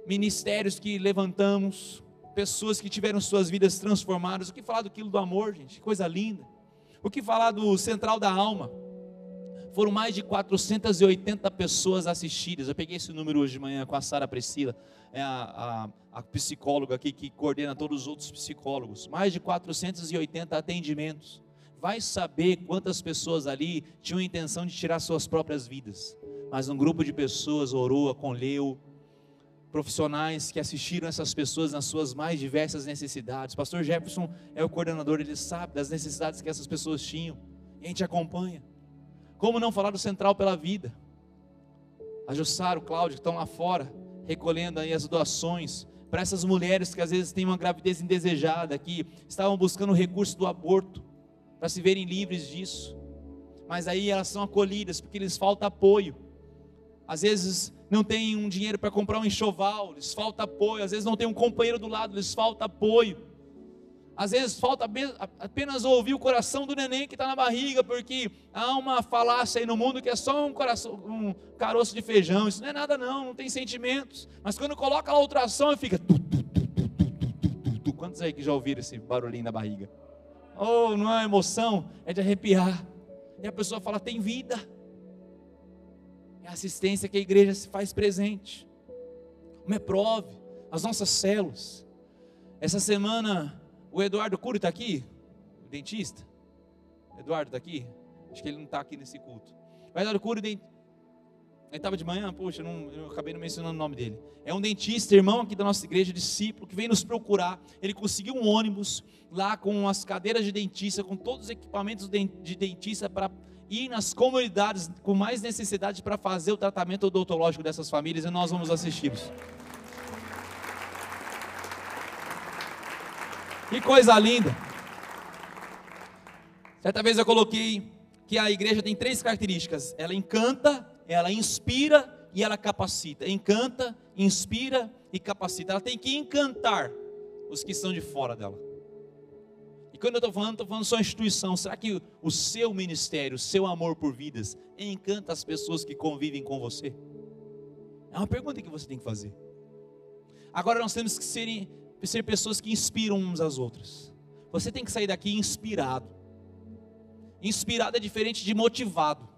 ministérios que levantamos, pessoas que tiveram suas vidas transformadas. O que falar do quilo do amor, gente? Coisa linda. O que falar do central da alma? Foram mais de 480 pessoas assistidas. Eu peguei esse número hoje de manhã com a Sara Priscila, é a, a, a, psicóloga aqui que coordena todos os outros psicólogos. Mais de 480 atendimentos. Vai saber quantas pessoas ali tinham a intenção de tirar suas próprias vidas. Mas um grupo de pessoas orou, acolheu, profissionais que assistiram essas pessoas nas suas mais diversas necessidades. Pastor Jefferson é o coordenador, ele sabe das necessidades que essas pessoas tinham. E a gente acompanha. Como não falar do Central pela Vida? A Jussara, o Cláudio, que estão lá fora, recolhendo aí as doações para essas mulheres que às vezes têm uma gravidez indesejada, que estavam buscando o recurso do aborto, para se verem livres disso. Mas aí elas são acolhidas porque lhes falta apoio. Às vezes não tem um dinheiro para comprar um enxoval, lhes falta apoio. Às vezes não tem um companheiro do lado, lhes falta apoio. Às vezes falta apenas ouvir o coração do neném que está na barriga, porque há uma falácia aí no mundo que é só um, coração, um caroço de feijão. Isso não é nada, não, não tem sentimentos. Mas quando coloca a ultrassom, fica. Tu, tu, tu, Quantos aí que já ouviram esse barulhinho na barriga? Oh, não é emoção, é de arrepiar. E a pessoa fala: tem vida é a assistência que a igreja se faz presente. O MEPROV, as nossas células. Essa semana, o Eduardo Cury está aqui, o dentista. Eduardo está aqui? Acho que ele não está aqui nesse culto. O Eduardo Cury, dentista. Ele estava de manhã, poxa, não, eu acabei não mencionando o nome dele. É um dentista, irmão aqui da nossa igreja, discípulo, que vem nos procurar. Ele conseguiu um ônibus lá com as cadeiras de dentista, com todos os equipamentos de dentista para ir nas comunidades com mais necessidade para fazer o tratamento odontológico dessas famílias e nós vamos assisti-los. Que coisa linda! Certa vez eu coloquei que a igreja tem três características: ela encanta, ela inspira e ela capacita. Encanta, inspira e capacita. Ela tem que encantar os que estão de fora dela quando eu estou falando, estou falando só instituição. Será que o seu ministério, o seu amor por vidas, encanta as pessoas que convivem com você? É uma pergunta que você tem que fazer. Agora nós temos que ser, ser pessoas que inspiram uns às outras. Você tem que sair daqui inspirado. Inspirado é diferente de motivado.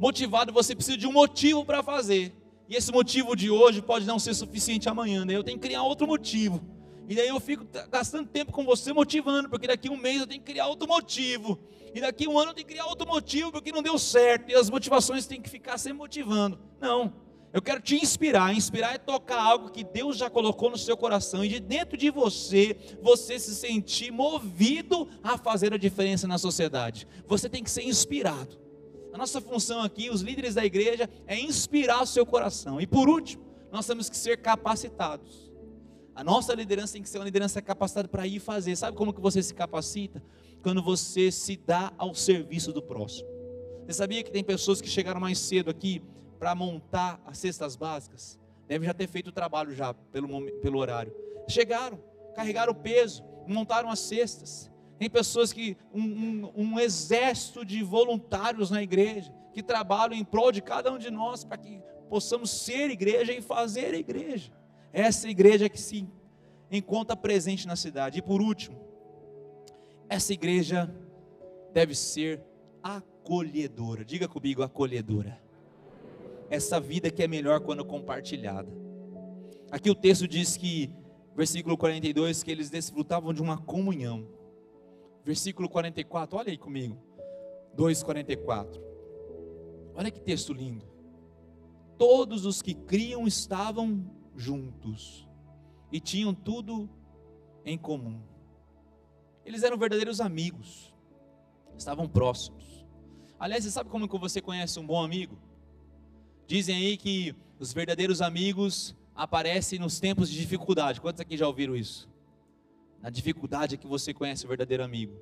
Motivado você precisa de um motivo para fazer. E esse motivo de hoje pode não ser suficiente amanhã. Né? Eu tenho que criar outro motivo. E daí eu fico gastando tempo com você motivando, porque daqui um mês eu tenho que criar outro motivo. E daqui um ano eu tenho que criar outro motivo, porque não deu certo. E as motivações têm que ficar sempre motivando. Não. Eu quero te inspirar. Inspirar é tocar algo que Deus já colocou no seu coração e de dentro de você, você se sentir movido a fazer a diferença na sociedade. Você tem que ser inspirado. A nossa função aqui, os líderes da igreja, é inspirar o seu coração. E por último, nós temos que ser capacitados. A nossa liderança tem que ser uma liderança capacitada para ir fazer. Sabe como que você se capacita? Quando você se dá ao serviço do próximo. Você sabia que tem pessoas que chegaram mais cedo aqui para montar as cestas básicas? Devem já ter feito o trabalho já pelo, pelo horário. Chegaram, carregaram o peso, montaram as cestas. Tem pessoas que um, um, um, exército de voluntários na igreja que trabalham em prol de cada um de nós para que possamos ser igreja e fazer igreja. Essa igreja que se encontra presente na cidade. E por último, essa igreja deve ser acolhedora. Diga comigo, acolhedora. Essa vida que é melhor quando compartilhada. Aqui o texto diz que, versículo 42, que eles desfrutavam de uma comunhão. Versículo 44, olha aí comigo. 2,44. Olha que texto lindo. Todos os que criam estavam juntos e tinham tudo em comum. Eles eram verdadeiros amigos, estavam próximos. Aliás, você sabe como que você conhece um bom amigo? Dizem aí que os verdadeiros amigos aparecem nos tempos de dificuldade. Quantos aqui já ouviram isso? Na dificuldade é que você conhece o verdadeiro amigo.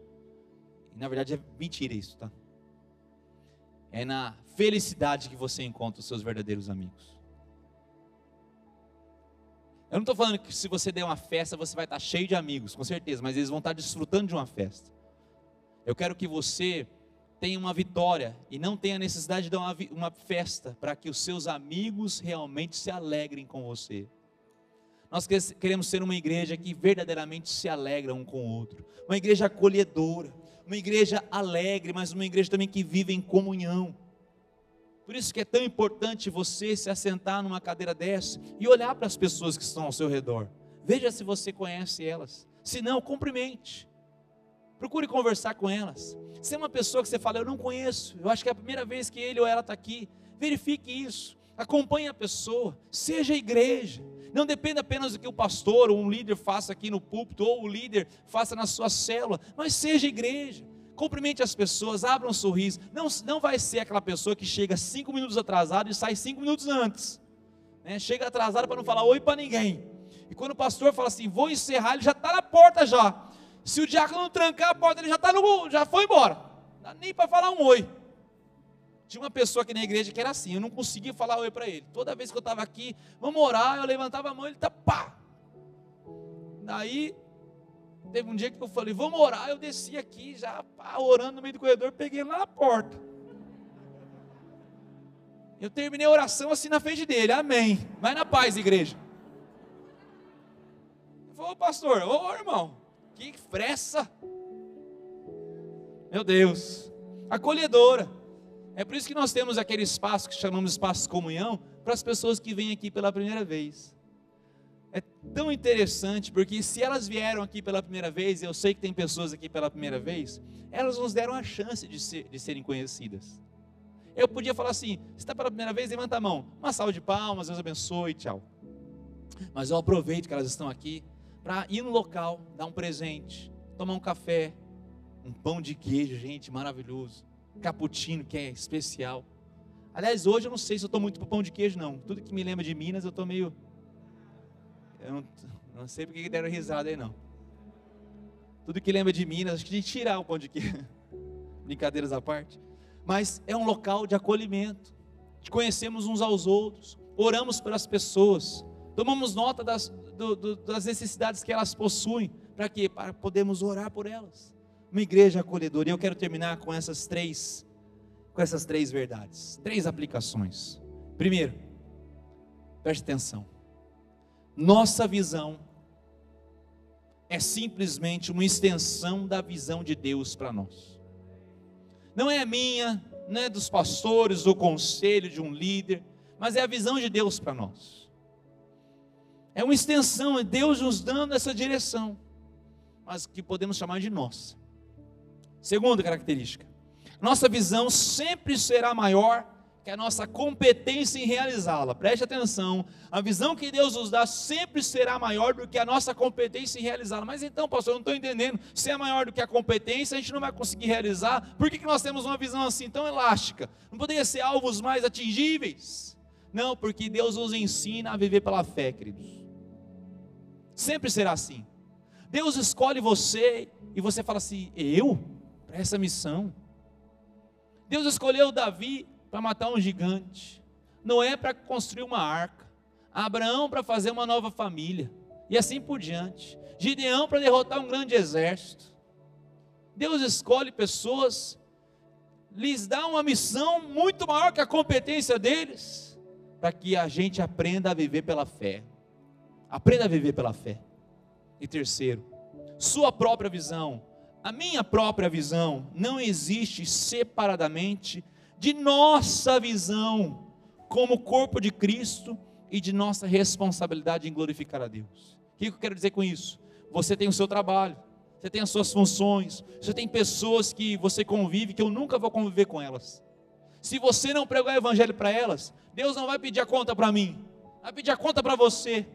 E na verdade é mentira isso, tá? É na felicidade que você encontra os seus verdadeiros amigos. Eu não estou falando que se você der uma festa, você vai estar cheio de amigos, com certeza, mas eles vão estar desfrutando de uma festa. Eu quero que você tenha uma vitória e não tenha necessidade de dar uma, uma festa para que os seus amigos realmente se alegrem com você. Nós queremos ser uma igreja que verdadeiramente se alegra um com o outro, uma igreja acolhedora, uma igreja alegre, mas uma igreja também que vive em comunhão. Por isso que é tão importante você se assentar numa cadeira dessa e olhar para as pessoas que estão ao seu redor. Veja se você conhece elas. Se não, cumprimente. Procure conversar com elas. Se é uma pessoa que você fala, eu não conheço, eu acho que é a primeira vez que ele ou ela está aqui, verifique isso. Acompanhe a pessoa, seja igreja. Não dependa apenas do que o pastor ou um líder faça aqui no púlpito, ou o líder faça na sua célula, mas seja igreja cumprimente as pessoas, abra um sorriso. Não, não vai ser aquela pessoa que chega cinco minutos atrasado e sai cinco minutos antes. Né? Chega atrasado para não falar oi para ninguém. E quando o pastor fala assim, vou encerrar, ele já está na porta já. Se o diácono trancar a porta, ele já está no, já foi embora. Não dá nem para falar um oi. Tinha uma pessoa aqui na igreja que era assim, eu não conseguia falar oi para ele. Toda vez que eu estava aqui, vamos orar, eu levantava a mão, ele tá pá. Daí Teve um dia que eu falei, vamos orar. Eu desci aqui, já pá, orando no meio do corredor, peguei lá na porta. Eu terminei a oração assim na frente dele, amém. Vai na paz, igreja. Falei, ô pastor, ô irmão, que fressa. Meu Deus, acolhedora. É por isso que nós temos aquele espaço que chamamos espaço de comunhão para as pessoas que vêm aqui pela primeira vez é tão interessante, porque se elas vieram aqui pela primeira vez, eu sei que tem pessoas aqui pela primeira vez, elas nos deram a chance de, ser, de serem conhecidas. Eu podia falar assim: se está pela primeira vez, levanta a mão. Uma salva de palmas, Deus abençoe, tchau. Mas eu aproveito que elas estão aqui para ir no local, dar um presente, tomar um café, um pão de queijo, gente, maravilhoso. Cappuccino, que é especial. Aliás, hoje eu não sei se eu estou muito para pão de queijo, não. Tudo que me lembra de Minas, eu estou meio eu não, não sei porque deram risada aí, não. Tudo que lembra de Minas, acho que gente tirar um pão de queijo. Brincadeiras à parte. Mas é um local de acolhimento. De conhecemos uns aos outros. Oramos pelas pessoas. Tomamos nota das, do, do, das necessidades que elas possuem. Para quê? Para podermos orar por elas. Uma igreja acolhedora. E eu quero terminar com essas três, com essas três verdades. Três aplicações. Primeiro, preste atenção nossa visão é simplesmente uma extensão da visão de Deus para nós. Não é a minha, não é dos pastores, do conselho de um líder, mas é a visão de Deus para nós. É uma extensão, é Deus nos dando essa direção, mas que podemos chamar de nossa. Segunda característica: nossa visão sempre será maior que a nossa competência em realizá-la. Preste atenção, a visão que Deus nos dá sempre será maior do que a nossa competência em realizá-la. Mas então, pastor, eu não estou entendendo. Se é maior do que a competência, a gente não vai conseguir realizar. Por que, que nós temos uma visão assim tão elástica? Não poderia ser alvos mais atingíveis? Não, porque Deus nos ensina a viver pela fé, queridos. Sempre será assim. Deus escolhe você e você fala assim: eu? Para essa missão. Deus escolheu Davi para matar um gigante, Noé para construir uma arca, Abraão para fazer uma nova família, e assim por diante. Gideão para derrotar um grande exército. Deus escolhe pessoas, lhes dá uma missão muito maior que a competência deles, para que a gente aprenda a viver pela fé. Aprenda a viver pela fé. E terceiro, sua própria visão, a minha própria visão, não existe separadamente de nossa visão como corpo de Cristo e de nossa responsabilidade em glorificar a Deus. O que eu quero dizer com isso? Você tem o seu trabalho, você tem as suas funções, você tem pessoas que você convive que eu nunca vou conviver com elas. Se você não pregar o evangelho para elas, Deus não vai pedir a conta para mim, vai pedir a conta para você.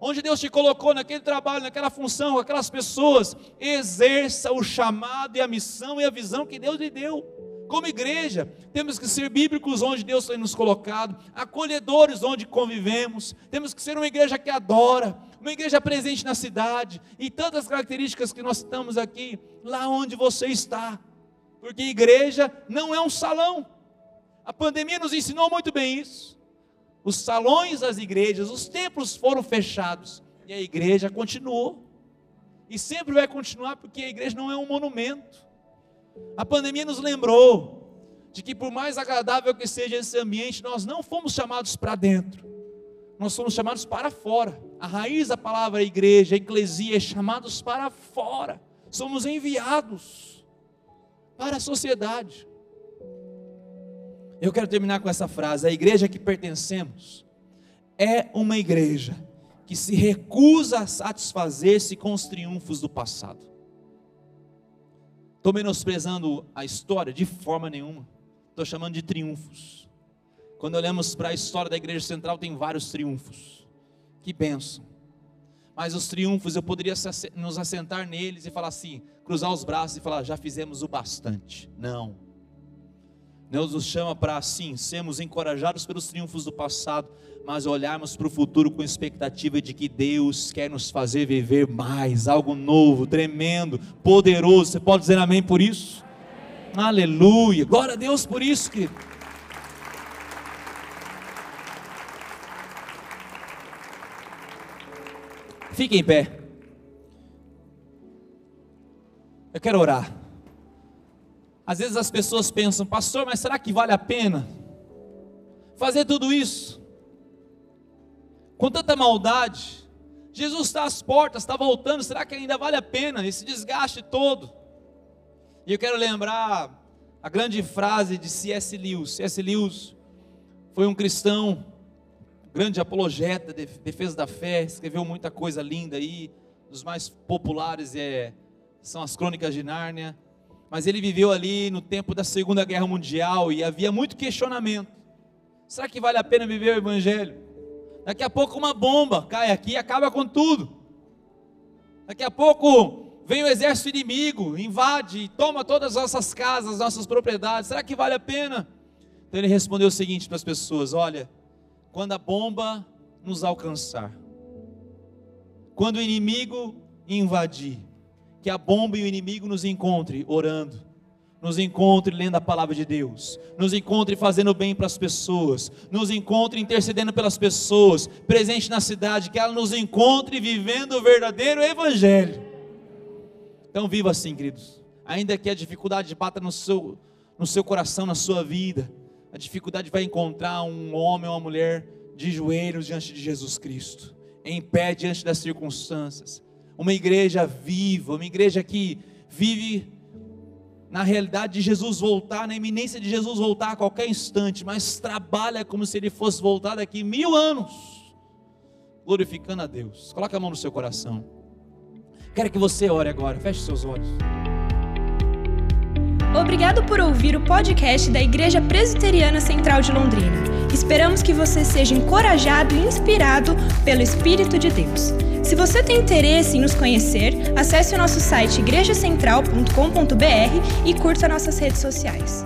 Onde Deus te colocou naquele trabalho, naquela função, com aquelas pessoas, exerça o chamado e a missão e a visão que Deus lhe deu. Como igreja, temos que ser bíblicos onde Deus tem nos colocado, acolhedores onde convivemos, temos que ser uma igreja que adora, uma igreja presente na cidade, e tantas características que nós estamos aqui, lá onde você está, porque igreja não é um salão. A pandemia nos ensinou muito bem isso. Os salões das igrejas, os templos foram fechados e a igreja continuou. E sempre vai continuar porque a igreja não é um monumento. A pandemia nos lembrou de que, por mais agradável que seja esse ambiente, nós não fomos chamados para dentro, nós somos chamados para fora. A raiz da palavra igreja, eclesia, é chamados para fora. Somos enviados para a sociedade. Eu quero terminar com essa frase: a igreja que pertencemos é uma igreja que se recusa a satisfazer-se com os triunfos do passado. Estou menosprezando a história de forma nenhuma, estou chamando de triunfos. Quando olhamos para a história da igreja central, tem vários triunfos. Que benção. Mas os triunfos, eu poderia nos assentar neles e falar assim, cruzar os braços e falar, já fizemos o bastante. Não. Deus nos chama para assim, sermos encorajados pelos triunfos do passado, mas olharmos para o futuro com expectativa de que Deus quer nos fazer viver mais, algo novo, tremendo, poderoso. Você pode dizer amém por isso? Amém. Aleluia. Glória a Deus por isso, querido. Fique em pé. Eu quero orar. Às vezes as pessoas pensam, pastor, mas será que vale a pena fazer tudo isso? Com tanta maldade, Jesus está às portas, está voltando, será que ainda vale a pena esse desgaste todo? E eu quero lembrar a grande frase de C.S. Lewis. C.S. Lewis foi um cristão grande apologeta, defesa da fé, escreveu muita coisa linda aí. Dos mais populares é, são as Crônicas de Nárnia. Mas ele viveu ali no tempo da Segunda Guerra Mundial e havia muito questionamento. Será que vale a pena viver o Evangelho? Daqui a pouco uma bomba cai aqui e acaba com tudo. Daqui a pouco vem o exército inimigo, invade, toma todas as nossas casas, nossas propriedades. Será que vale a pena? Então ele respondeu o seguinte para as pessoas: Olha, quando a bomba nos alcançar, quando o inimigo invadir, que a bomba e o inimigo nos encontre orando, nos encontre lendo a palavra de Deus, nos encontre fazendo bem para as pessoas, nos encontre intercedendo pelas pessoas, presente na cidade, que ela nos encontre vivendo o verdadeiro evangelho. Então viva assim, queridos. Ainda que a dificuldade bata no seu, no seu coração, na sua vida, a dificuldade vai encontrar um homem ou uma mulher de joelhos diante de Jesus Cristo, em pé diante das circunstâncias. Uma igreja viva, uma igreja que vive na realidade de Jesus voltar, na iminência de Jesus voltar a qualquer instante, mas trabalha como se ele fosse voltar daqui mil anos, glorificando a Deus. Coloque a mão no seu coração. Quero que você ore agora, feche seus olhos. Obrigado por ouvir o podcast da Igreja Presbiteriana Central de Londrina. Esperamos que você seja encorajado e inspirado pelo Espírito de Deus. Se você tem interesse em nos conhecer, acesse o nosso site igrejacentral.com.br e curta nossas redes sociais.